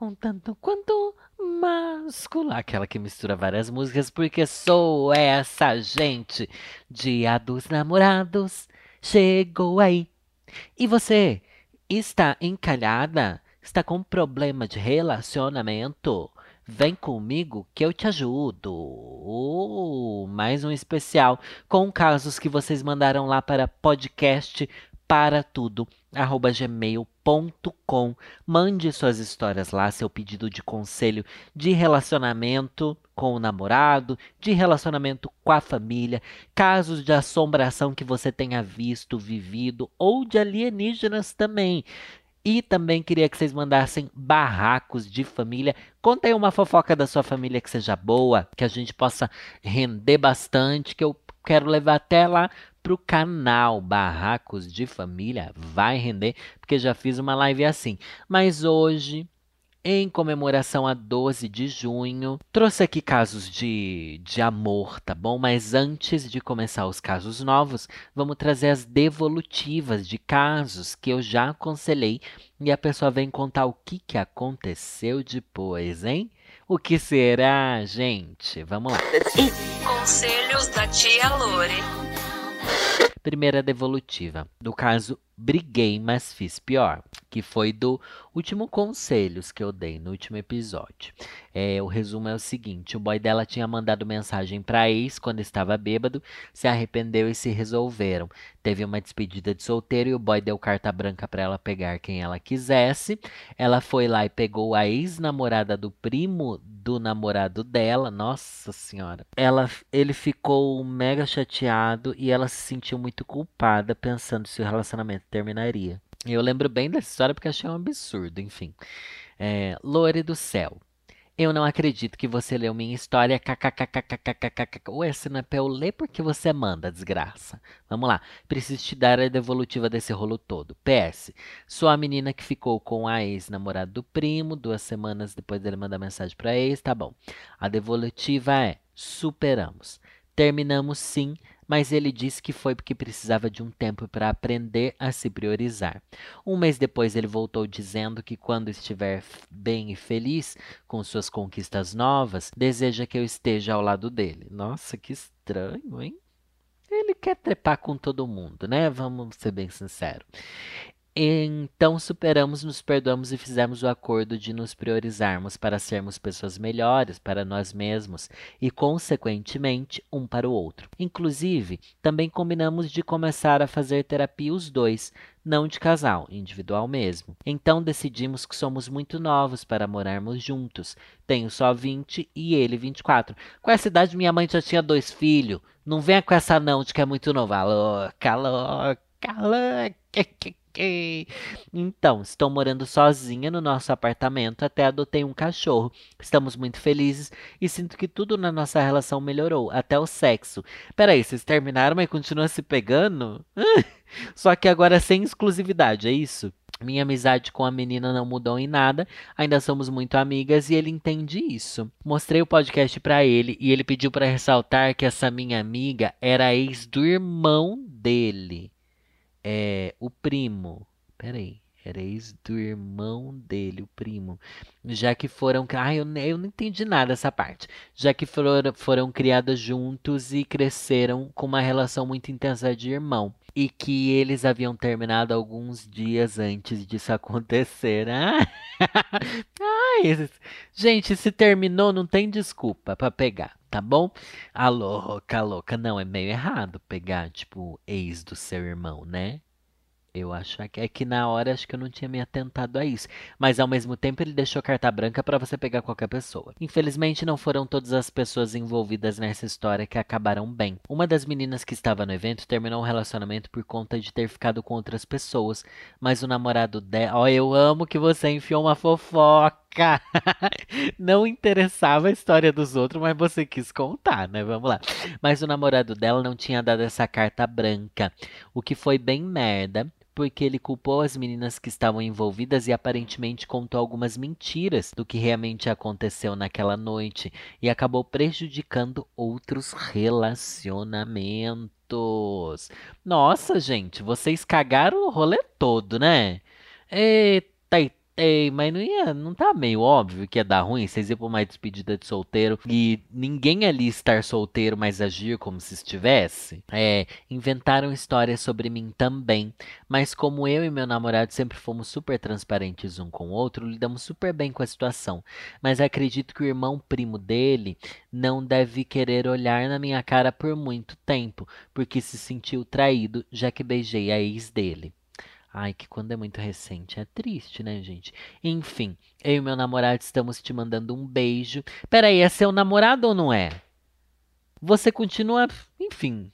Um tanto quanto masculino. Aquela que mistura várias músicas, porque sou essa gente. Dia dos namorados chegou aí. E você está encalhada? Está com problema de relacionamento? Vem comigo que eu te ajudo. Uh, mais um especial com casos que vocês mandaram lá para podcast para tudo gmail.com. Mande suas histórias lá, seu pedido de conselho de relacionamento com o namorado, de relacionamento com a família, casos de assombração que você tenha visto, vivido ou de alienígenas também. E também queria que vocês mandassem barracos de família. Conta aí uma fofoca da sua família que seja boa, que a gente possa render bastante, que eu quero levar até lá pro canal Barracos de Família. Vai render, porque já fiz uma live assim. Mas hoje, em comemoração a 12 de junho, trouxe aqui casos de, de amor, tá bom? Mas antes de começar os casos novos, vamos trazer as devolutivas de casos que eu já aconselhei e a pessoa vem contar o que, que aconteceu depois, hein? O que será, gente? Vamos lá. Conselhos da tia Lore. Primeira devolutiva. No caso, briguei, mas fiz pior. Que foi do último conselhos que eu dei no último episódio. É, o resumo é o seguinte: o boy dela tinha mandado mensagem para ex quando estava bêbado, se arrependeu e se resolveram. Teve uma despedida de solteiro e o boy deu carta branca para ela pegar quem ela quisesse. Ela foi lá e pegou a ex-namorada do primo do namorado dela. Nossa senhora. Ela, ele ficou mega chateado e ela se sentiu muito culpada pensando se o relacionamento terminaria. Eu lembro bem dessa história porque achei um absurdo, enfim. É, Lore do céu. Eu não acredito que você leu minha história. Ué, se não é pra eu ler, porque você manda, desgraça. Vamos lá. Preciso te dar a devolutiva desse rolo todo. PS. Sou a menina que ficou com a ex-namorado do primo. Duas semanas depois dele mandar mensagem pra ex. Tá bom. A devolutiva é: superamos. Terminamos sim, mas ele disse que foi porque precisava de um tempo para aprender a se priorizar. Um mês depois, ele voltou dizendo que quando estiver bem e feliz com suas conquistas novas, deseja que eu esteja ao lado dele. Nossa, que estranho, hein? Ele quer trepar com todo mundo, né? Vamos ser bem sinceros. Então superamos, nos perdoamos e fizemos o acordo de nos priorizarmos para sermos pessoas melhores para nós mesmos e, consequentemente, um para o outro. Inclusive, também combinamos de começar a fazer terapia os dois, não de casal, individual mesmo. Então decidimos que somos muito novos para morarmos juntos. Tenho só 20 e ele 24. Com essa idade, minha mãe já tinha dois filhos. Não venha com essa não de que é muito nova. Louca, louca, louca. Então, estou morando sozinha no nosso apartamento, até adotei um cachorro. Estamos muito felizes e sinto que tudo na nossa relação melhorou, até o sexo. Peraí, vocês terminaram, mas continuam se pegando? Só que agora sem exclusividade, é isso? Minha amizade com a menina não mudou em nada, ainda somos muito amigas e ele entende isso. Mostrei o podcast para ele e ele pediu para ressaltar que essa minha amiga era ex do irmão dele é, o primo. Peraí. Era ex do irmão dele, o primo. Já que foram. Ai, eu, eu não entendi nada dessa parte. Já que foram, foram criadas juntos e cresceram com uma relação muito intensa de irmão. E que eles haviam terminado alguns dias antes disso acontecer. Ah! Ai, gente, se terminou, não tem desculpa para pegar, tá bom? A louca, louca. Não, é meio errado pegar, tipo, ex do seu irmão, né? Eu acho que é que na hora acho que eu não tinha me atentado a isso. Mas ao mesmo tempo ele deixou carta branca para você pegar qualquer pessoa. Infelizmente não foram todas as pessoas envolvidas nessa história que acabaram bem. Uma das meninas que estava no evento terminou um relacionamento por conta de ter ficado com outras pessoas. Mas o namorado dela. Ó, oh, eu amo que você enfiou uma fofoca. não interessava a história dos outros, mas você quis contar, né? Vamos lá. Mas o namorado dela não tinha dado essa carta branca, o que foi bem merda porque ele culpou as meninas que estavam envolvidas e aparentemente contou algumas mentiras do que realmente aconteceu naquela noite e acabou prejudicando outros relacionamentos. Nossa, gente, vocês cagaram o rolê todo, né? Eita, Ei, mas não ia, não tá meio óbvio que ia dar ruim? Vocês iam pra uma despedida de solteiro e ninguém ali estar solteiro, mas agir como se estivesse? É, inventaram histórias sobre mim também, mas como eu e meu namorado sempre fomos super transparentes um com o outro, lidamos super bem com a situação. Mas acredito que o irmão primo dele não deve querer olhar na minha cara por muito tempo, porque se sentiu traído, já que beijei a ex dele. Ai, que quando é muito recente é triste, né, gente? Enfim, eu e meu namorado estamos te mandando um beijo. Peraí, é seu namorado ou não é? Você continua. Enfim,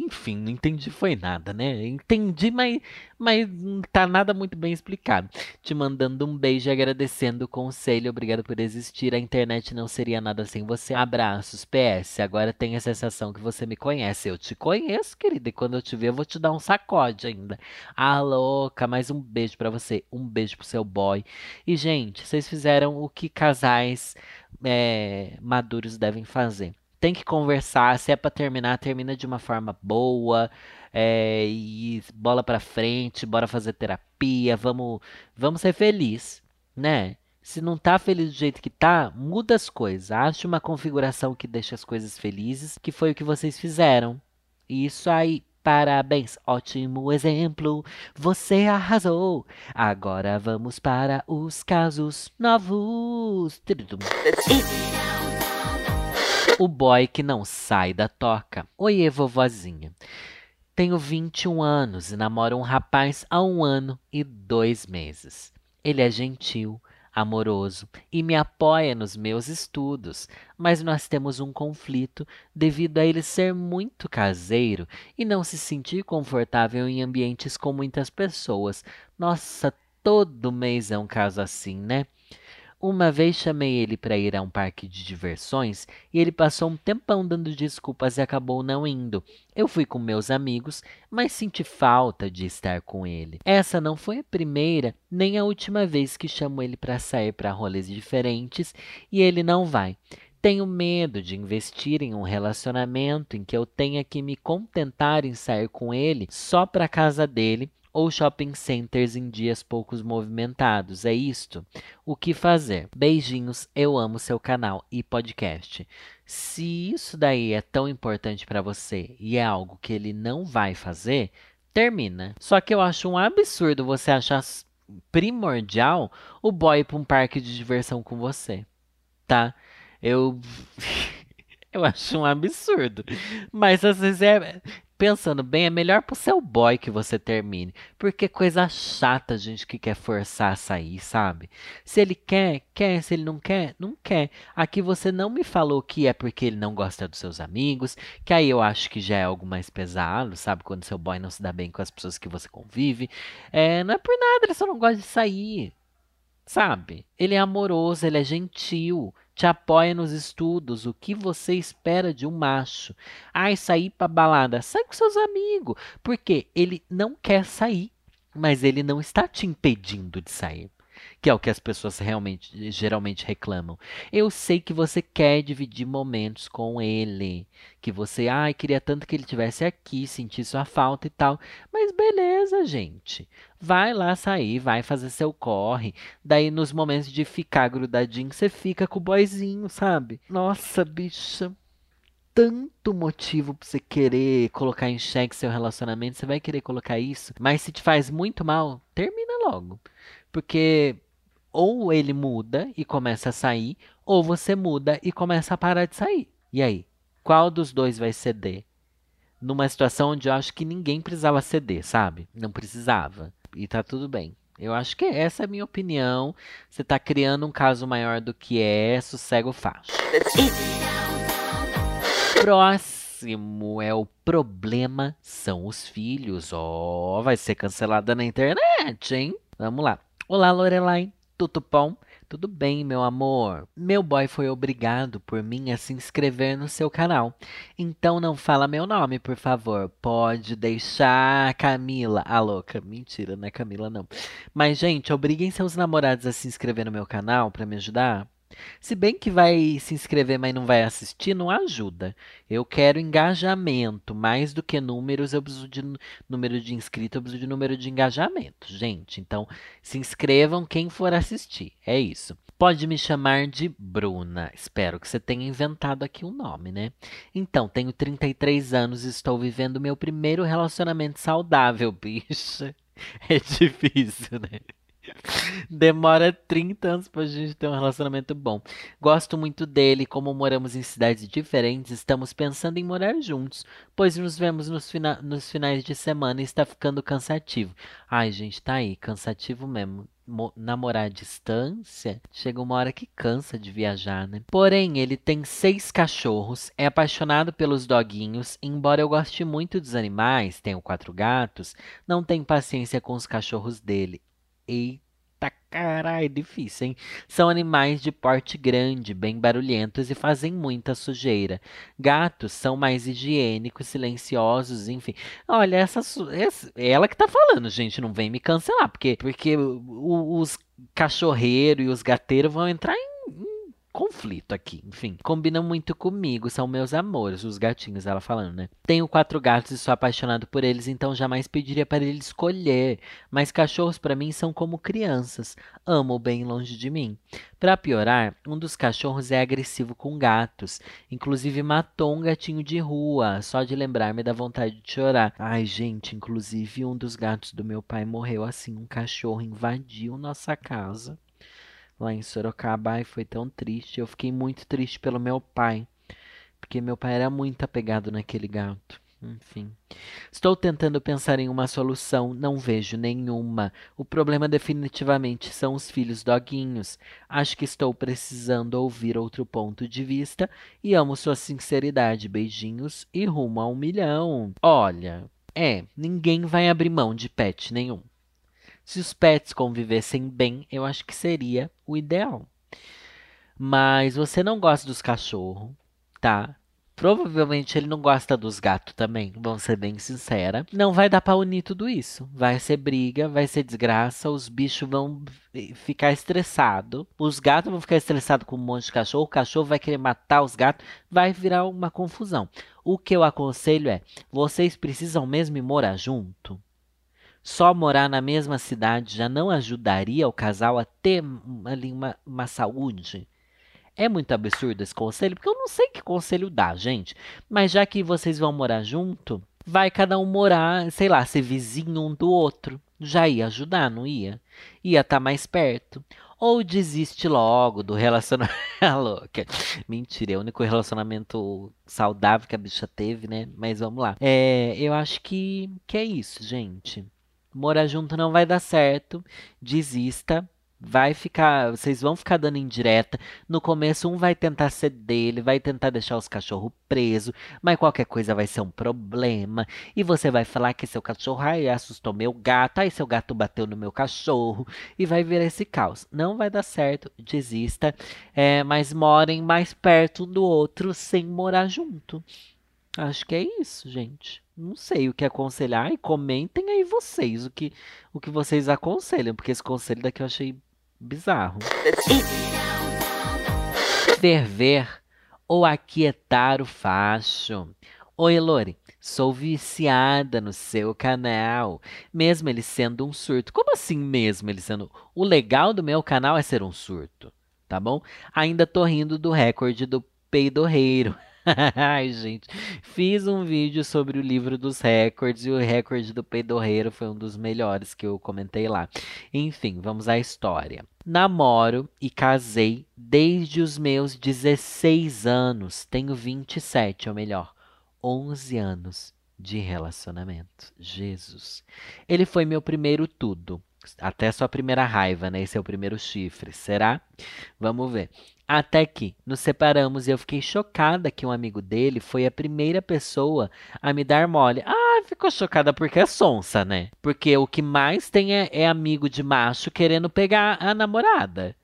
enfim, não entendi foi nada, né? Entendi, mas, mas não tá nada muito bem explicado. Te mandando um beijo e agradecendo o conselho. Obrigado por existir. A internet não seria nada sem você. Abraços. PS, agora tenho a sensação que você me conhece. Eu te conheço, querida. E quando eu te ver, eu vou te dar um sacode ainda. Ah, louca. Mais um beijo para você. Um beijo pro seu boy. E, gente, vocês fizeram o que casais é, maduros devem fazer tem que conversar. Se é para terminar, termina de uma forma boa. É, e bola para frente, bora fazer terapia, vamos, vamos ser felizes, né? Se não tá feliz do jeito que tá, muda as coisas. Ache uma configuração que deixe as coisas felizes, que foi o que vocês fizeram. E isso aí, parabéns, ótimo exemplo. Você arrasou. Agora vamos para os casos novos. O boy que não sai da toca. Oiê, vovozinha. Tenho 21 anos e namoro um rapaz há um ano e dois meses. Ele é gentil, amoroso e me apoia nos meus estudos, mas nós temos um conflito devido a ele ser muito caseiro e não se sentir confortável em ambientes com muitas pessoas. Nossa, todo mês é um caso assim, né? Uma vez chamei ele para ir a um parque de diversões e ele passou um tempão dando desculpas e acabou não indo. Eu fui com meus amigos, mas senti falta de estar com ele. Essa não foi a primeira nem a última vez que chamo ele para sair para rolês diferentes e ele não vai. Tenho medo de investir em um relacionamento em que eu tenha que me contentar em sair com ele só para casa dele ou shopping centers em dias poucos movimentados. É isto? O que fazer? Beijinhos, eu amo seu canal e podcast. Se isso daí é tão importante para você e é algo que ele não vai fazer, termina. Só que eu acho um absurdo você achar primordial o boy para um parque de diversão com você, tá? Eu eu acho um absurdo. Mas às vezes é pensando bem, é melhor pro seu boy que você termine. Porque coisa chata, gente, que quer forçar a sair, sabe? Se ele quer, quer. Se ele não quer, não quer. Aqui você não me falou que é porque ele não gosta dos seus amigos. Que aí eu acho que já é algo mais pesado, sabe? Quando seu boy não se dá bem com as pessoas que você convive. É, não é por nada, ele só não gosta de sair. Sabe? Ele é amoroso, ele é gentil te apoia nos estudos. O que você espera de um macho? Ai, sair pra balada. Sai com seus amigos. Porque ele não quer sair, mas ele não está te impedindo de sair que é o que as pessoas realmente geralmente reclamam. Eu sei que você quer dividir momentos com ele, que você, ai, queria tanto que ele tivesse aqui, sentir sua falta e tal. Mas beleza, gente. Vai lá sair, vai fazer seu corre. Daí nos momentos de ficar grudadinho, você fica com o boyzinho, sabe? Nossa, bicha, tanto motivo pra você querer colocar em xeque seu relacionamento, você vai querer colocar isso, mas se te faz muito mal, termina logo. Porque ou ele muda e começa a sair, ou você muda e começa a parar de sair. E aí? Qual dos dois vai ceder? numa situação onde eu acho que ninguém precisava ceder, sabe? Não precisava. E tá tudo bem. Eu acho que essa é a minha opinião. Você tá criando um caso maior do que é, sossego o facho. Próximo é o problema são os filhos. Ó, oh, vai ser cancelada na internet, hein? Vamos lá. Olá, Lorelai. Tudo bom? Tudo bem, meu amor. Meu boy foi obrigado por mim a se inscrever no seu canal. Então não fala meu nome, por favor. Pode deixar Camila. A louca. Mentira, não é Camila, não. Mas, gente, obriguem seus namorados a se inscrever no meu canal para me ajudar. Se bem que vai se inscrever, mas não vai assistir, não ajuda. Eu quero engajamento. Mais do que números, eu preciso de número de inscritos, eu preciso de número de engajamento, gente. Então, se inscrevam quem for assistir. É isso. Pode me chamar de Bruna. Espero que você tenha inventado aqui um nome, né? Então, tenho 33 anos e estou vivendo meu primeiro relacionamento saudável, bicha. É difícil, né? Demora 30 anos pra gente ter um relacionamento bom. Gosto muito dele, como moramos em cidades diferentes, estamos pensando em morar juntos, pois nos vemos nos, fina nos finais de semana e está ficando cansativo. Ai, gente, tá aí, cansativo mesmo. Mo namorar à distância, chega uma hora que cansa de viajar, né? Porém, ele tem seis cachorros, é apaixonado pelos doguinhos, embora eu goste muito dos animais, tenho quatro gatos, não tem paciência com os cachorros dele. Eita caralho, difícil, hein? São animais de porte grande, bem barulhentos e fazem muita sujeira. Gatos são mais higiênicos, silenciosos, enfim. Olha, essa, essa ela que tá falando, gente, não vem me cancelar, porque porque os cachorreiros e os gateiros vão entrar em conflito aqui. Enfim, combinam muito comigo, são meus amores, os gatinhos, ela falando, né? Tenho quatro gatos e sou apaixonado por eles, então jamais pediria para ele escolher. Mas cachorros para mim são como crianças, amo bem longe de mim. Para piorar, um dos cachorros é agressivo com gatos, inclusive matou um gatinho de rua. Só de lembrar-me da vontade de chorar. Ai, gente, inclusive um dos gatos do meu pai morreu assim, um cachorro invadiu nossa casa lá em Sorocaba e foi tão triste. Eu fiquei muito triste pelo meu pai, porque meu pai era muito apegado naquele gato. Enfim. Estou tentando pensar em uma solução, não vejo nenhuma. O problema definitivamente são os filhos doguinhos. Acho que estou precisando ouvir outro ponto de vista e amo sua sinceridade. Beijinhos e rumo a um milhão. Olha, é, ninguém vai abrir mão de pet nenhum. Se os pets convivessem bem, eu acho que seria o ideal. Mas você não gosta dos cachorros, tá? Provavelmente ele não gosta dos gatos também, vamos ser bem sincera. Não vai dar para unir tudo isso. Vai ser briga, vai ser desgraça, os bichos vão ficar estressados. Os gatos vão ficar estressados com um monte de cachorro, o cachorro vai querer matar os gatos, vai virar uma confusão. O que eu aconselho é: vocês precisam mesmo morar junto? Só morar na mesma cidade já não ajudaria o casal a ter ali uma, uma saúde? É muito absurdo esse conselho, porque eu não sei que conselho dá, gente. Mas já que vocês vão morar junto, vai cada um morar, sei lá, ser vizinho um do outro. Já ia ajudar, não ia? Ia estar tá mais perto. Ou desiste logo do relacionamento. louca. Mentira, é o único relacionamento saudável que a bicha teve, né? Mas vamos lá. É, eu acho que, que é isso, gente. Morar junto não vai dar certo. Desista. Vai ficar, vocês vão ficar dando indireta. No começo, um vai tentar ceder, ele vai tentar deixar os cachorros presos, mas qualquer coisa vai ser um problema. E você vai falar que seu cachorro ai, assustou meu gato, aí seu gato bateu no meu cachorro, e vai virar esse caos. Não vai dar certo, desista. É, mas morem mais perto do outro sem morar junto. Acho que é isso, gente. Não sei o que aconselhar e comentem aí vocês o que, o que vocês aconselham, porque esse conselho daqui eu achei bizarro. Ferver ou aquietar o facho. Oi, Lore, sou viciada no seu canal, mesmo ele sendo um surto. Como assim mesmo ele sendo? O legal do meu canal é ser um surto, tá bom? Ainda tô rindo do recorde do peidorreiro. Ai, gente. Fiz um vídeo sobre o livro dos recordes e o recorde do peidorreiro foi um dos melhores que eu comentei lá. Enfim, vamos à história. Namoro e casei desde os meus 16 anos. Tenho 27, ou melhor, 11 anos de relacionamento. Jesus. Ele foi meu primeiro tudo. Até sua primeira raiva, né? Esse é o primeiro chifre. Será? Vamos ver. Até que nos separamos e eu fiquei chocada que um amigo dele foi a primeira pessoa a me dar mole. Ah, ficou chocada porque é sonsa, né? Porque o que mais tem é, é amigo de macho querendo pegar a namorada.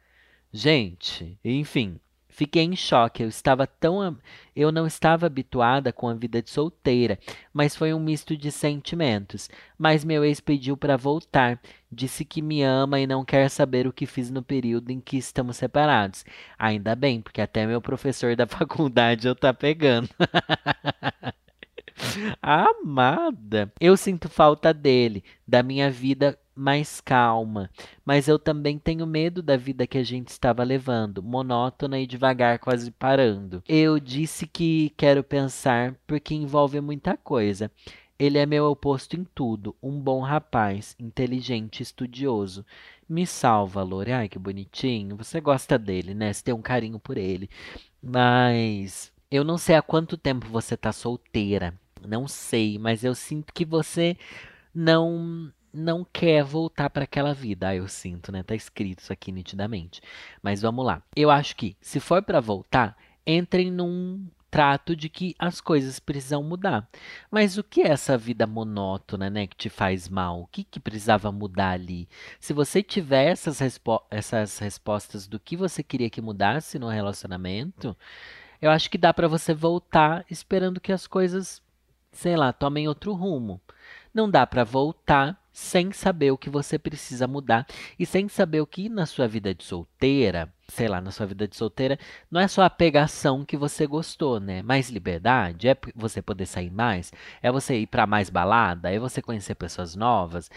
Gente, enfim. Fiquei em choque. Eu estava tão eu não estava habituada com a vida de solteira, mas foi um misto de sentimentos. Mas meu ex pediu para voltar, disse que me ama e não quer saber o que fiz no período em que estamos separados. Ainda bem, porque até meu professor da faculdade eu tá pegando. Amada, eu sinto falta dele, da minha vida mais calma, mas eu também tenho medo da vida que a gente estava levando, monótona e devagar, quase parando. Eu disse que quero pensar porque envolve muita coisa. Ele é meu oposto em tudo, um bom rapaz, inteligente, estudioso. Me salva, Lore. Ai, que bonitinho. Você gosta dele, né? Você tem um carinho por ele. Mas eu não sei há quanto tempo você tá solteira. Não sei, mas eu sinto que você não não quer voltar para aquela vida. Ah, eu sinto, né? Tá escrito isso aqui nitidamente. Mas vamos lá. Eu acho que se for para voltar, entrem num trato de que as coisas precisam mudar. Mas o que é essa vida monótona, né, que te faz mal? O que, que precisava mudar ali? Se você tiver essas, respo essas respostas do que você queria que mudasse no relacionamento, eu acho que dá para você voltar esperando que as coisas, sei lá, tomem outro rumo. Não dá para voltar sem saber o que você precisa mudar e sem saber o que na sua vida de solteira, sei lá, na sua vida de solteira, não é só a pegação que você gostou, né? Mais liberdade, é você poder sair mais, é você ir para mais balada, é você conhecer pessoas novas,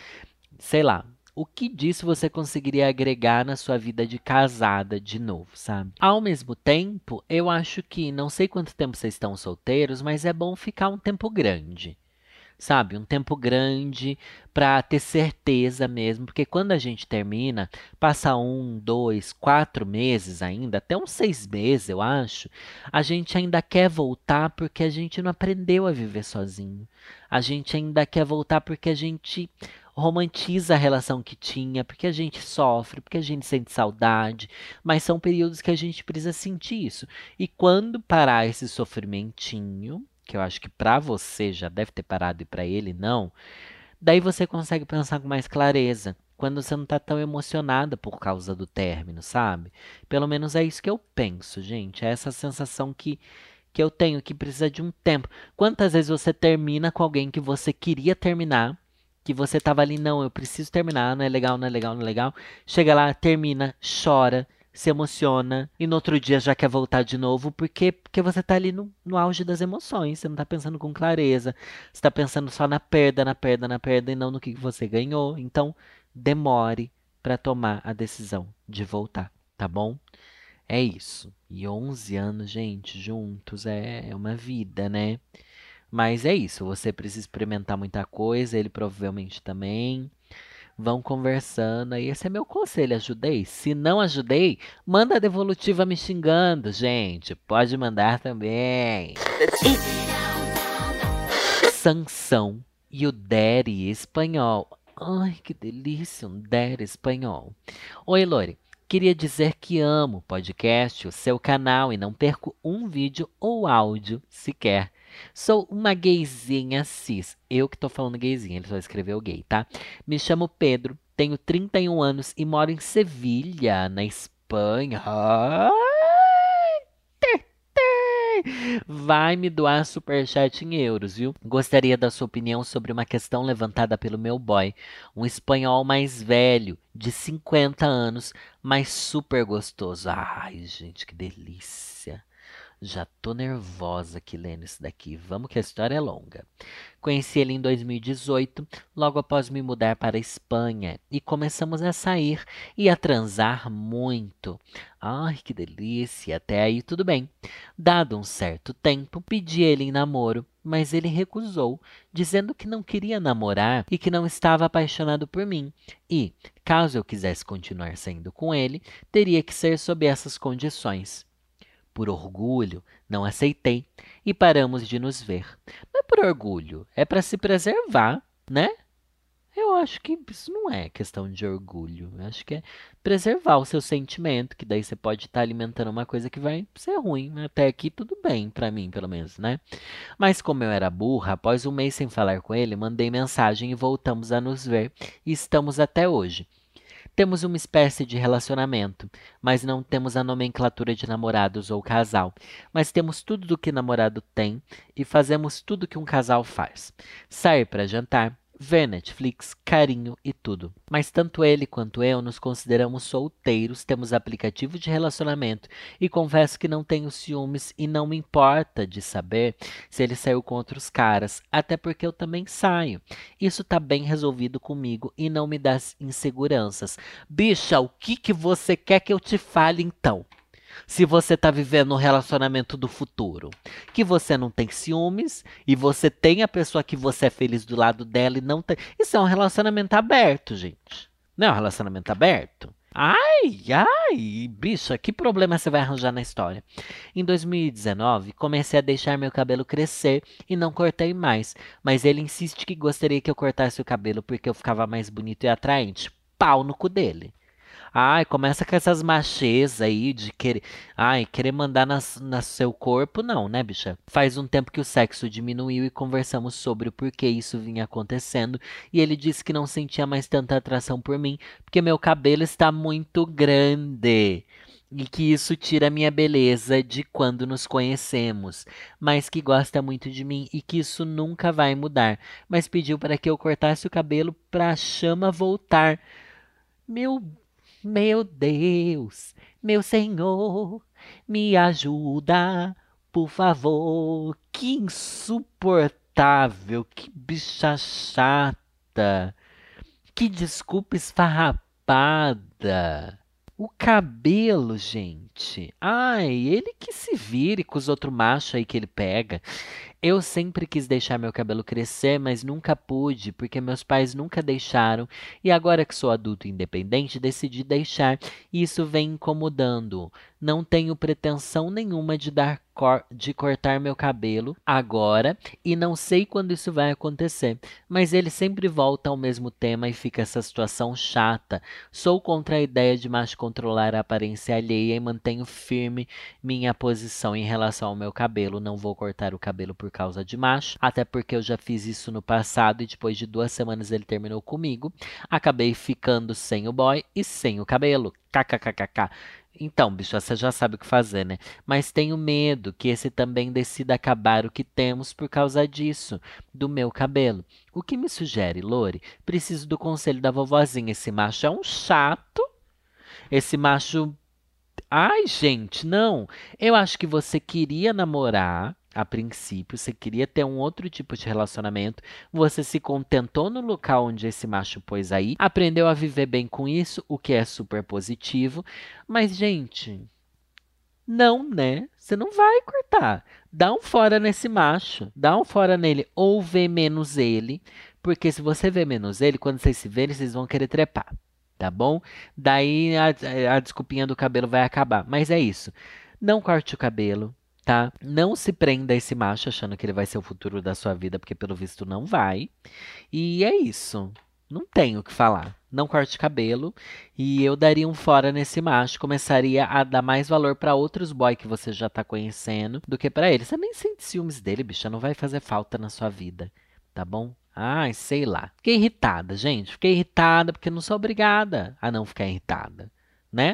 sei lá. O que disso você conseguiria agregar na sua vida de casada de novo, sabe? Ao mesmo tempo, eu acho que não sei quanto tempo vocês estão solteiros, mas é bom ficar um tempo grande sabe? Um tempo grande para ter certeza mesmo, porque quando a gente termina, passa um, dois, quatro meses ainda, até uns seis meses, eu acho, a gente ainda quer voltar porque a gente não aprendeu a viver sozinho. A gente ainda quer voltar porque a gente romantiza a relação que tinha, porque a gente sofre, porque a gente sente saudade, mas são períodos que a gente precisa sentir isso. E quando parar esse sofrimentinho, que eu acho que para você já deve ter parado e para ele não, daí você consegue pensar com mais clareza. Quando você não está tão emocionada por causa do término, sabe? Pelo menos é isso que eu penso, gente. É essa sensação que, que eu tenho, que precisa de um tempo. Quantas vezes você termina com alguém que você queria terminar, que você estava ali, não, eu preciso terminar, não é legal, não é legal, não é legal. Chega lá, termina, chora, se emociona e no outro dia já quer voltar de novo, porque, porque você tá ali no, no auge das emoções, você não tá pensando com clareza, você tá pensando só na perda, na perda, na perda e não no que você ganhou. Então, demore para tomar a decisão de voltar, tá bom? É isso. E 11 anos, gente, juntos é, é uma vida, né? Mas é isso, você precisa experimentar muita coisa, ele provavelmente também vão conversando. E esse é meu conselho, ajudei? Se não ajudei, manda a devolutiva me xingando, gente. Pode mandar também. Sansão e o Daddy espanhol. Ai, que delícia, um Daddy espanhol. Oi, Lore. Queria dizer que amo o podcast, o seu canal e não perco um vídeo ou áudio sequer. Sou uma gayzinha cis. Eu que tô falando gayzinha, ele só escreveu gay, tá? Me chamo Pedro, tenho 31 anos e moro em Sevilha, na Espanha. Vai me doar superchat em euros, viu? Gostaria da sua opinião sobre uma questão levantada pelo meu boy, um espanhol mais velho, de 50 anos, mas super gostoso. Ai, gente, que delícia. Já tô nervosa aqui lendo isso daqui. Vamos que a história é longa. Conheci ele em 2018, logo após me mudar para a Espanha, e começamos a sair e a transar muito. Ai, que delícia! Até aí tudo bem. Dado um certo tempo, pedi ele em namoro, mas ele recusou, dizendo que não queria namorar e que não estava apaixonado por mim. E, caso eu quisesse continuar saindo com ele, teria que ser sob essas condições. Por orgulho, não aceitei e paramos de nos ver. Não é por orgulho, é para se preservar, né? Eu acho que isso não é questão de orgulho. Eu acho que é preservar o seu sentimento, que daí você pode estar tá alimentando uma coisa que vai ser ruim. Até aqui tudo bem, para mim, pelo menos, né? Mas como eu era burra, após um mês sem falar com ele, mandei mensagem e voltamos a nos ver. E estamos até hoje. Temos uma espécie de relacionamento, mas não temos a nomenclatura de namorados ou casal. Mas temos tudo do que namorado tem e fazemos tudo que um casal faz: sair para jantar, ver Netflix, carinho e tudo. Mas tanto ele quanto eu nos consideramos solteiros, temos aplicativo de relacionamento e confesso que não tenho ciúmes e não me importa de saber se ele saiu com outros caras, até porque eu também saio. Isso tá bem resolvido comigo e não me dá inseguranças. Bicha, o que que você quer que eu te fale então? Se você está vivendo um relacionamento do futuro. Que você não tem ciúmes e você tem a pessoa que você é feliz do lado dela e não tem. Isso é um relacionamento aberto, gente. Não é um relacionamento aberto? Ai, ai, bicha, que problema você vai arranjar na história? Em 2019, comecei a deixar meu cabelo crescer e não cortei mais, mas ele insiste que gostaria que eu cortasse o cabelo porque eu ficava mais bonito e atraente. Pau no cu dele. Ai, começa com essas machês aí de querer. Ai, querer mandar no seu corpo, não, né, bicha? Faz um tempo que o sexo diminuiu e conversamos sobre o porquê isso vinha acontecendo. E ele disse que não sentia mais tanta atração por mim, porque meu cabelo está muito grande e que isso tira a minha beleza de quando nos conhecemos, mas que gosta muito de mim e que isso nunca vai mudar, mas pediu para que eu cortasse o cabelo para a chama voltar. Meu meu Deus, meu Senhor, me ajuda, por favor. Que insuportável, que bicha chata, que desculpa esfarrapada. O cabelo, gente. Ai, ele que se vire com os outros machos aí que ele pega. Eu sempre quis deixar meu cabelo crescer, mas nunca pude, porque meus pais nunca deixaram, e agora que sou adulto independente, decidi deixar, e isso vem incomodando. Não tenho pretensão nenhuma de dar cor de cortar meu cabelo agora e não sei quando isso vai acontecer, mas ele sempre volta ao mesmo tema e fica essa situação chata. Sou contra a ideia de macho controlar a aparência alheia e mantenho firme minha posição em relação ao meu cabelo. Não vou cortar o cabelo por causa de macho, até porque eu já fiz isso no passado e depois de duas semanas ele terminou comigo. Acabei ficando sem o boy e sem o cabelo. KKKKK. Então, bicho, você já sabe o que fazer, né? Mas tenho medo que esse também decida acabar o que temos por causa disso, do meu cabelo. O que me sugere, Lore? Preciso do conselho da vovozinha. Esse macho é um chato. Esse macho. Ai, gente, não. Eu acho que você queria namorar a princípio, você queria ter um outro tipo de relacionamento, você se contentou no local onde esse macho pôs aí, aprendeu a viver bem com isso, o que é super positivo, mas, gente, não, né? Você não vai cortar. Dá um fora nesse macho, dá um fora nele, ou vê menos ele, porque se você vê menos ele, quando vocês se verem, vocês vão querer trepar, tá bom? Daí a, a desculpinha do cabelo vai acabar, mas é isso. Não corte o cabelo, tá? Não se prenda a esse macho achando que ele vai ser o futuro da sua vida, porque pelo visto não vai. E é isso. Não tenho o que falar. Não corte cabelo. E eu daria um fora nesse macho. Começaria a dar mais valor para outros boy que você já tá conhecendo do que para ele. Você nem sente ciúmes dele, bicha. Não vai fazer falta na sua vida. Tá bom? Ai, sei lá. Fiquei irritada, gente. Fiquei irritada porque não sou obrigada a não ficar irritada, né?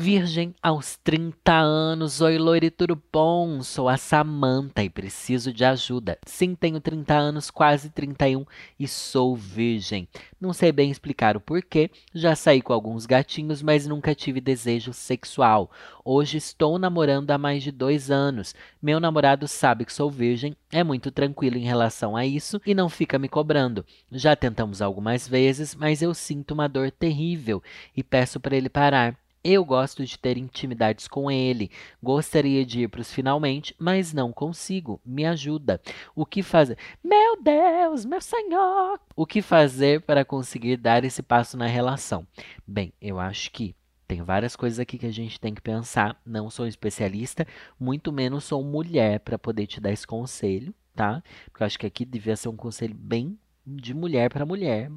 Virgem aos 30 anos. Oi, loire, tudo bom? Sou a Samanta e preciso de ajuda. Sim, tenho 30 anos, quase 31 e sou virgem. Não sei bem explicar o porquê. Já saí com alguns gatinhos, mas nunca tive desejo sexual. Hoje estou namorando há mais de dois anos. Meu namorado sabe que sou virgem, é muito tranquilo em relação a isso e não fica me cobrando. Já tentamos algumas vezes, mas eu sinto uma dor terrível e peço para ele parar. Eu gosto de ter intimidades com ele. Gostaria de ir para os finalmente, mas não consigo. Me ajuda. O que fazer? Meu Deus, meu Senhor! O que fazer para conseguir dar esse passo na relação? Bem, eu acho que Tem várias coisas aqui que a gente tem que pensar. Não sou especialista, muito menos sou mulher para poder te dar esse conselho, tá? Porque eu acho que aqui devia ser um conselho bem de mulher para mulher.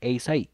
É isso aí.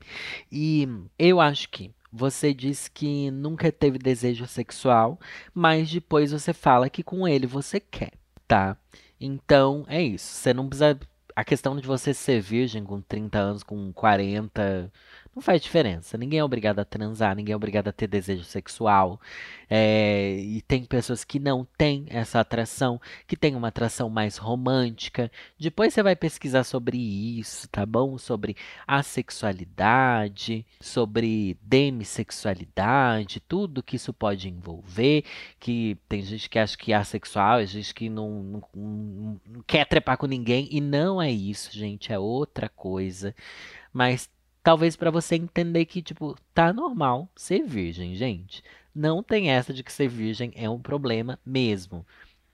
E eu acho que você diz que nunca teve desejo sexual, mas depois você fala que com ele você quer, tá? Então é isso. Você não precisa. A questão de você ser virgem com 30 anos, com 40, não faz diferença. Ninguém é obrigado a transar, ninguém é obrigado a ter desejo sexual. É, e tem pessoas que não têm essa atração, que têm uma atração mais romântica. Depois você vai pesquisar sobre isso, tá bom? Sobre assexualidade, sobre demissexualidade, tudo que isso pode envolver. Que tem gente que acha que é assexual, tem gente que não, não, não, não quer trepar com ninguém. E não é isso, gente, é outra coisa. Mas Talvez para você entender que, tipo, tá normal ser virgem, gente. Não tem essa de que ser virgem é um problema mesmo,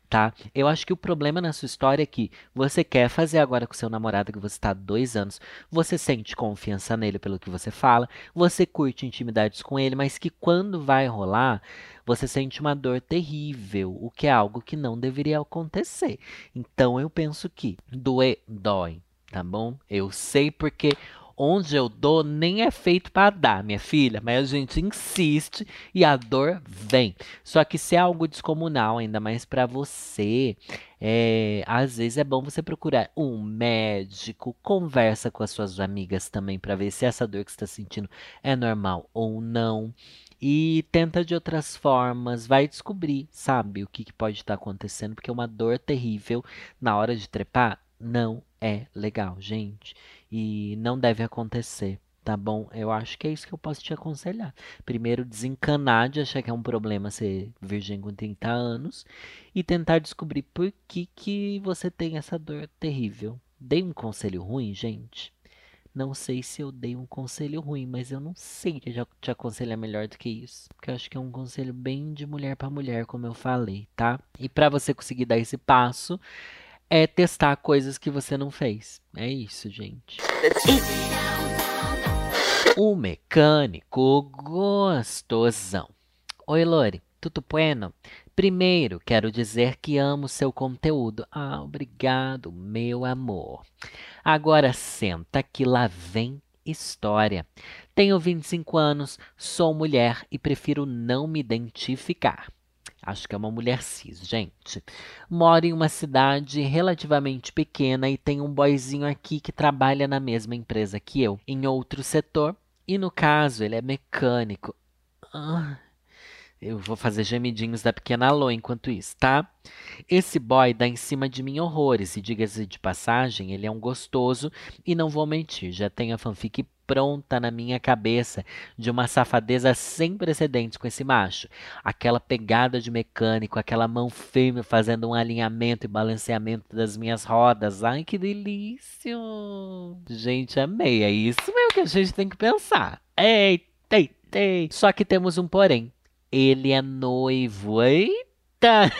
tá? Eu acho que o problema na sua história é que você quer fazer agora com seu namorado que você está há dois anos, você sente confiança nele pelo que você fala, você curte intimidades com ele, mas que quando vai rolar, você sente uma dor terrível, o que é algo que não deveria acontecer. Então eu penso que doer dói, tá bom? Eu sei porque onde eu dou nem é feito para dar, minha filha, mas a gente insiste e a dor vem. Só que se é algo descomunal, ainda mais para você, é, às vezes é bom você procurar um médico, conversa com as suas amigas também para ver se essa dor que está sentindo é normal ou não. E tenta de outras formas, vai descobrir, sabe, o que, que pode estar tá acontecendo, porque uma dor terrível na hora de trepar não é legal, gente e não deve acontecer, tá bom? Eu acho que é isso que eu posso te aconselhar. Primeiro, desencanar de achar que é um problema ser virgem com 30 anos e tentar descobrir por que, que você tem essa dor terrível. Dei um conselho ruim, gente? Não sei se eu dei um conselho ruim, mas eu não sei te, te aconselhar melhor do que isso. Porque eu acho que é um conselho bem de mulher para mulher, como eu falei, tá? E para você conseguir dar esse passo, é testar coisas que você não fez. É isso, gente. O mecânico gostosão. Oi, Lore, tudo bueno? Primeiro, quero dizer que amo seu conteúdo. Ah, obrigado, meu amor. Agora senta que lá vem história. Tenho 25 anos, sou mulher e prefiro não me identificar. Acho que é uma mulher cis, gente. Moro em uma cidade relativamente pequena e tem um boyzinho aqui que trabalha na mesma empresa que eu, em outro setor. E no caso, ele é mecânico. Ah, eu vou fazer gemidinhos da pequena Lô enquanto isso, tá? Esse boy dá em cima de mim horrores, e diga-se de passagem, ele é um gostoso, e não vou mentir, já tenho a fanfic pronta na minha cabeça de uma safadeza sem precedentes com esse macho. Aquela pegada de mecânico, aquela mão firme fazendo um alinhamento e balanceamento das minhas rodas. Ai, que delícia! Gente, amei. É isso mesmo que a gente tem que pensar. Eita, eita. Só que temos um porém. Ele é noivo. Eita!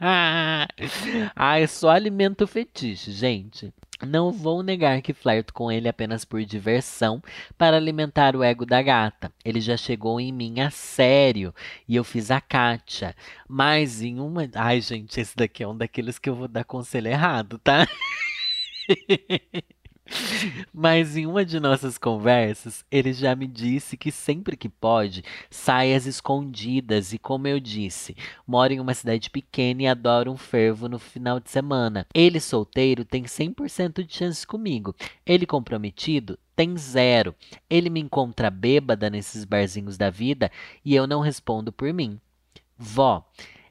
Ai, só alimento fetiche, gente. Não vou negar que flerto com ele apenas por diversão, para alimentar o ego da gata. Ele já chegou em mim a sério e eu fiz a Kátia. Mas em uma. Ai, gente, esse daqui é um daqueles que eu vou dar conselho errado, tá? Mas em uma de nossas conversas, ele já me disse que sempre que pode, sai às escondidas e, como eu disse, mora em uma cidade pequena e adora um fervo no final de semana. Ele solteiro tem 100% de chance comigo. Ele comprometido tem zero. Ele me encontra bêbada nesses barzinhos da vida e eu não respondo por mim. Vó,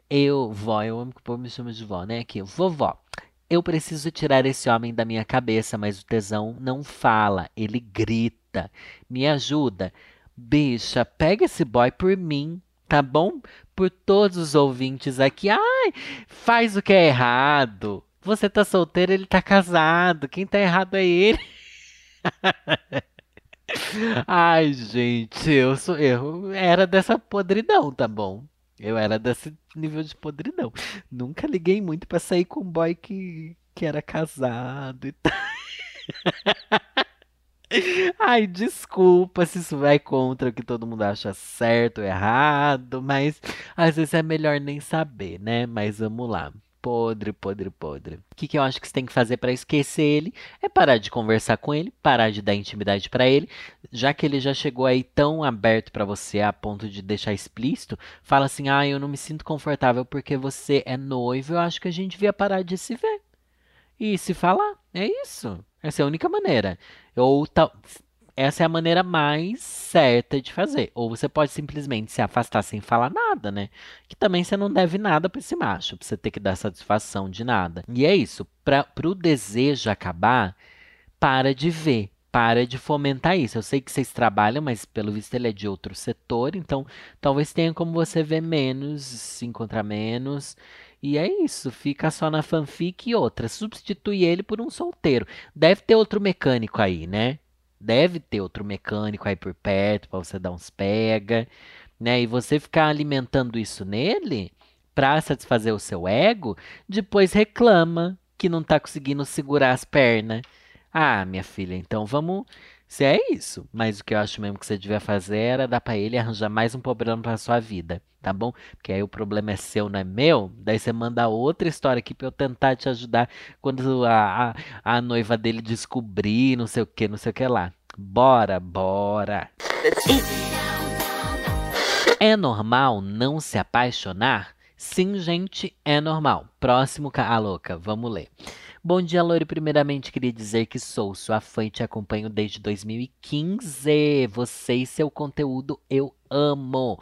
eu, vó, eu amo que o povo me chama de vó, né? Aqui, vovó. Eu preciso tirar esse homem da minha cabeça, mas o tesão não fala, ele grita. Me ajuda. Bicha, pega esse boy por mim, tá bom? Por todos os ouvintes aqui. Ai, faz o que é errado. Você tá solteiro, ele tá casado. Quem tá errado é ele. Ai, gente, eu sou eu era dessa podridão, tá bom? Eu era desse nível de podridão. Nunca liguei muito pra sair com um boy que, que era casado e tal. Ai, desculpa se isso vai contra o que todo mundo acha certo ou errado, mas às vezes é melhor nem saber, né? Mas vamos lá. Podre, podre, podre. O que, que eu acho que você tem que fazer para esquecer ele é parar de conversar com ele, parar de dar intimidade para ele, já que ele já chegou aí tão aberto para você a ponto de deixar explícito, fala assim: "Ah, eu não me sinto confortável porque você é noivo, eu acho que a gente devia parar de se ver". E se falar, é isso. Essa é a única maneira. Ou tal, essa é a maneira mais certa de fazer. Ou você pode simplesmente se afastar sem falar nada, né? Que também você não deve nada para esse macho, pra você ter que dar satisfação de nada. E é isso. Para o desejo acabar, para de ver. Para de fomentar isso. Eu sei que vocês trabalham, mas pelo visto ele é de outro setor, então talvez tenha como você ver menos, se encontrar menos. E é isso, fica só na fanfic e outra. Substitui ele por um solteiro. Deve ter outro mecânico aí, né? Deve ter outro mecânico aí por perto para você dar uns pega, né? E você ficar alimentando isso nele para satisfazer o seu ego, depois reclama que não tá conseguindo segurar as pernas. Ah, minha filha, então vamos se é isso, mas o que eu acho mesmo que você devia fazer era dar para ele arranjar mais um problema para sua vida, tá bom? Porque aí o problema é seu, não é meu. Daí você manda outra história aqui para eu tentar te ajudar quando a, a, a noiva dele descobrir, não sei o que, não sei o que lá. Bora, bora. É normal não se apaixonar? Sim, gente, é normal. Próximo, ah, louca, vamos ler. Bom dia, Lori. Primeiramente, queria dizer que sou sua fã e te acompanho desde 2015. Você e seu conteúdo eu amo.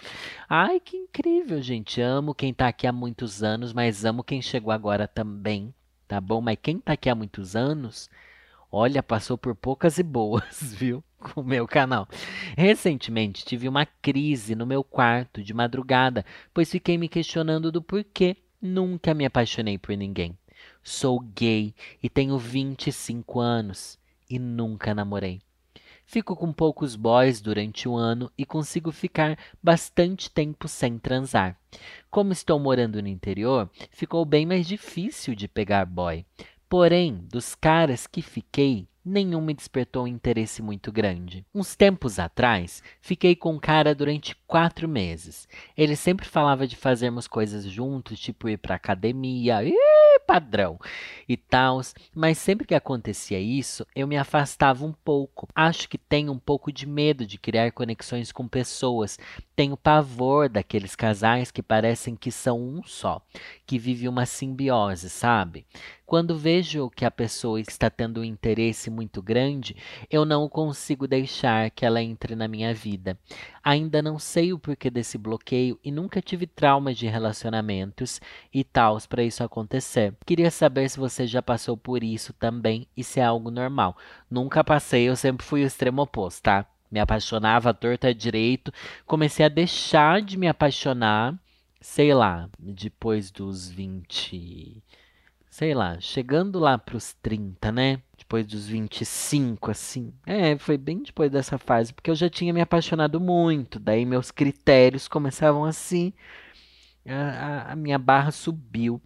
Ai, que incrível, gente. Amo quem tá aqui há muitos anos, mas amo quem chegou agora também, tá bom? Mas quem tá aqui há muitos anos, olha, passou por poucas e boas, viu? Com o meu canal. Recentemente tive uma crise no meu quarto de madrugada, pois fiquei me questionando do porquê nunca me apaixonei por ninguém. Sou gay e tenho 25 anos e nunca namorei. Fico com poucos boys durante o ano e consigo ficar bastante tempo sem transar. Como estou morando no interior, ficou bem mais difícil de pegar boy. Porém, dos caras que fiquei, nenhum me despertou um interesse muito grande. Uns tempos atrás, fiquei com um cara durante quatro meses. Ele sempre falava de fazermos coisas juntos, tipo ir pra academia. Ih! padrão e tal. Mas sempre que acontecia isso, eu me afastava um pouco. Acho que tenho um pouco de medo de criar conexões com pessoas. Tenho pavor daqueles casais que parecem que são um só, que vivem uma simbiose, sabe? Quando vejo que a pessoa está tendo um interesse muito grande, eu não consigo deixar que ela entre na minha vida. Ainda não sei o porquê desse bloqueio e nunca tive traumas de relacionamentos e tals para isso acontecer. Queria saber se você já passou por isso também e se é algo normal. Nunca passei, eu sempre fui o extremo oposto, tá? Me apaixonava à torta direito, comecei a deixar de me apaixonar, sei lá, depois dos 20 sei lá, chegando lá pros 30, né? Depois dos 25, assim. É, foi bem depois dessa fase, porque eu já tinha me apaixonado muito. Daí meus critérios começavam assim. A, a minha barra subiu.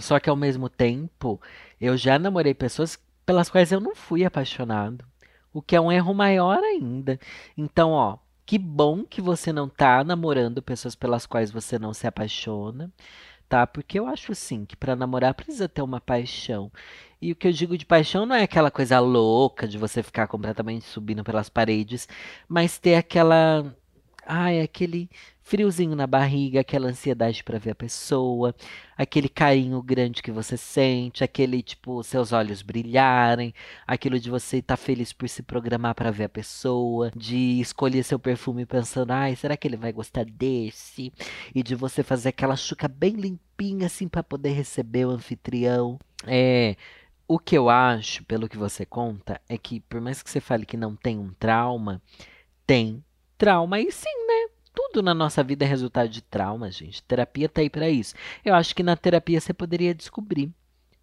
Só que ao mesmo tempo, eu já namorei pessoas pelas quais eu não fui apaixonado. O que é um erro maior ainda. Então, ó, que bom que você não tá namorando pessoas pelas quais você não se apaixona tá? Porque eu acho assim que para namorar precisa ter uma paixão. E o que eu digo de paixão não é aquela coisa louca de você ficar completamente subindo pelas paredes, mas ter aquela Ai, aquele friozinho na barriga, aquela ansiedade para ver a pessoa, aquele carinho grande que você sente, aquele tipo seus olhos brilharem, aquilo de você estar tá feliz por se programar para ver a pessoa, de escolher seu perfume pensando, ai, será que ele vai gostar desse? E de você fazer aquela chuca bem limpinha assim para poder receber o anfitrião. É, o que eu acho, pelo que você conta, é que por mais que você fale que não tem um trauma, tem trauma. E sim, né? Tudo na nossa vida é resultado de trauma, gente. Terapia tá aí para isso. Eu acho que na terapia você poderia descobrir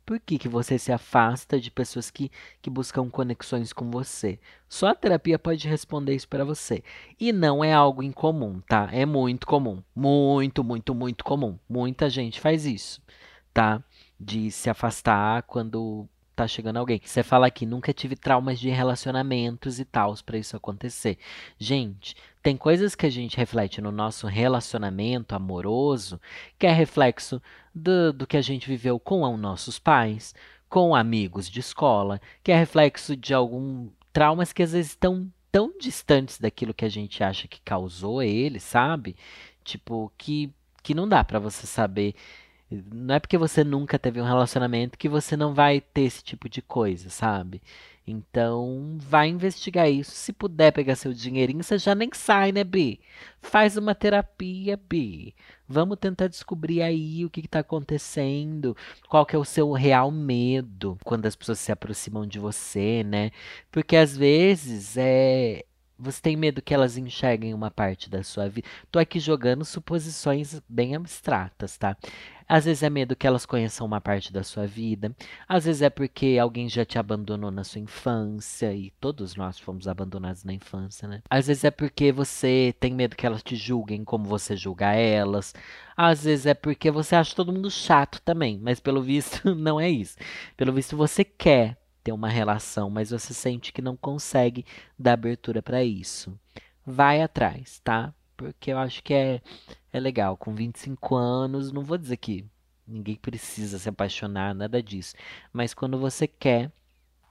por que, que você se afasta de pessoas que, que buscam conexões com você. Só a terapia pode responder isso para você. E não é algo incomum, tá? É muito comum. Muito, muito, muito comum. Muita gente faz isso, tá? De se afastar quando tá chegando alguém. Você fala aqui, nunca tive traumas de relacionamentos e tal para isso acontecer. Gente, tem coisas que a gente reflete no nosso relacionamento amoroso que é reflexo do, do que a gente viveu com os nossos pais, com amigos de escola, que é reflexo de algum traumas que às vezes estão tão distantes daquilo que a gente acha que causou ele, sabe? Tipo, que, que não dá para você saber não é porque você nunca teve um relacionamento que você não vai ter esse tipo de coisa, sabe? Então, vai investigar isso. Se puder pegar seu dinheirinho, você já nem sai, né, Bi? Faz uma terapia, Bi. Vamos tentar descobrir aí o que está acontecendo, qual que é o seu real medo quando as pessoas se aproximam de você, né? Porque às vezes é você tem medo que elas enxerguem uma parte da sua vida. Tô aqui jogando suposições bem abstratas, tá? Às vezes é medo que elas conheçam uma parte da sua vida. Às vezes é porque alguém já te abandonou na sua infância e todos nós fomos abandonados na infância, né? Às vezes é porque você tem medo que elas te julguem como você julga elas. Às vezes é porque você acha todo mundo chato também, mas pelo visto não é isso. Pelo visto você quer ter uma relação, mas você sente que não consegue dar abertura para isso. Vai atrás, tá? Porque eu acho que é, é legal. Com 25 anos, não vou dizer que ninguém precisa se apaixonar, nada disso. Mas quando você quer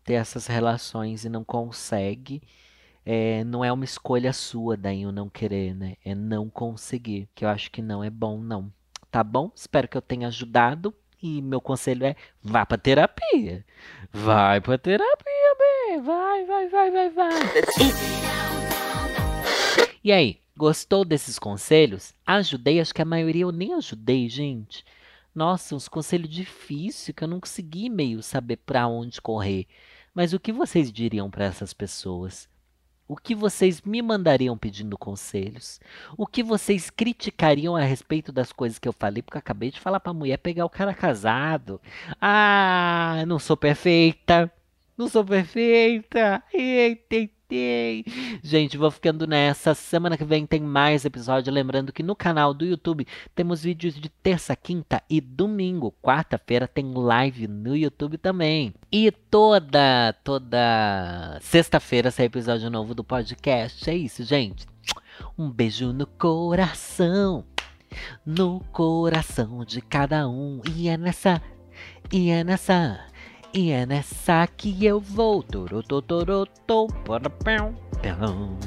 ter essas relações e não consegue, é, não é uma escolha sua daí o não querer, né? É não conseguir, que eu acho que não é bom, não. Tá bom? Espero que eu tenha ajudado. E meu conselho é: vá pra terapia. Vai pra terapia, bem. Vai, vai, vai, vai, vai. E aí, gostou desses conselhos? Ajudei? Acho que a maioria eu nem ajudei, gente. Nossa, uns conselhos difíceis que eu não consegui meio saber para onde correr. Mas o que vocês diriam para essas pessoas? O que vocês me mandariam pedindo conselhos? O que vocês criticariam a respeito das coisas que eu falei? Porque eu acabei de falar pra mulher pegar o cara casado. Ah, não sou perfeita. Não sou perfeita. Eita, gostei. Gente, vou ficando nessa. Semana que vem tem mais episódio. Lembrando que no canal do YouTube temos vídeos de terça, quinta e domingo. Quarta-feira tem live no YouTube também. E toda, toda sexta-feira sai episódio novo do podcast. É isso, gente. Um beijo no coração. No coração de cada um. E é nessa. E é nessa. E é nessa que eu vou. Torototoroto, para pão, pão.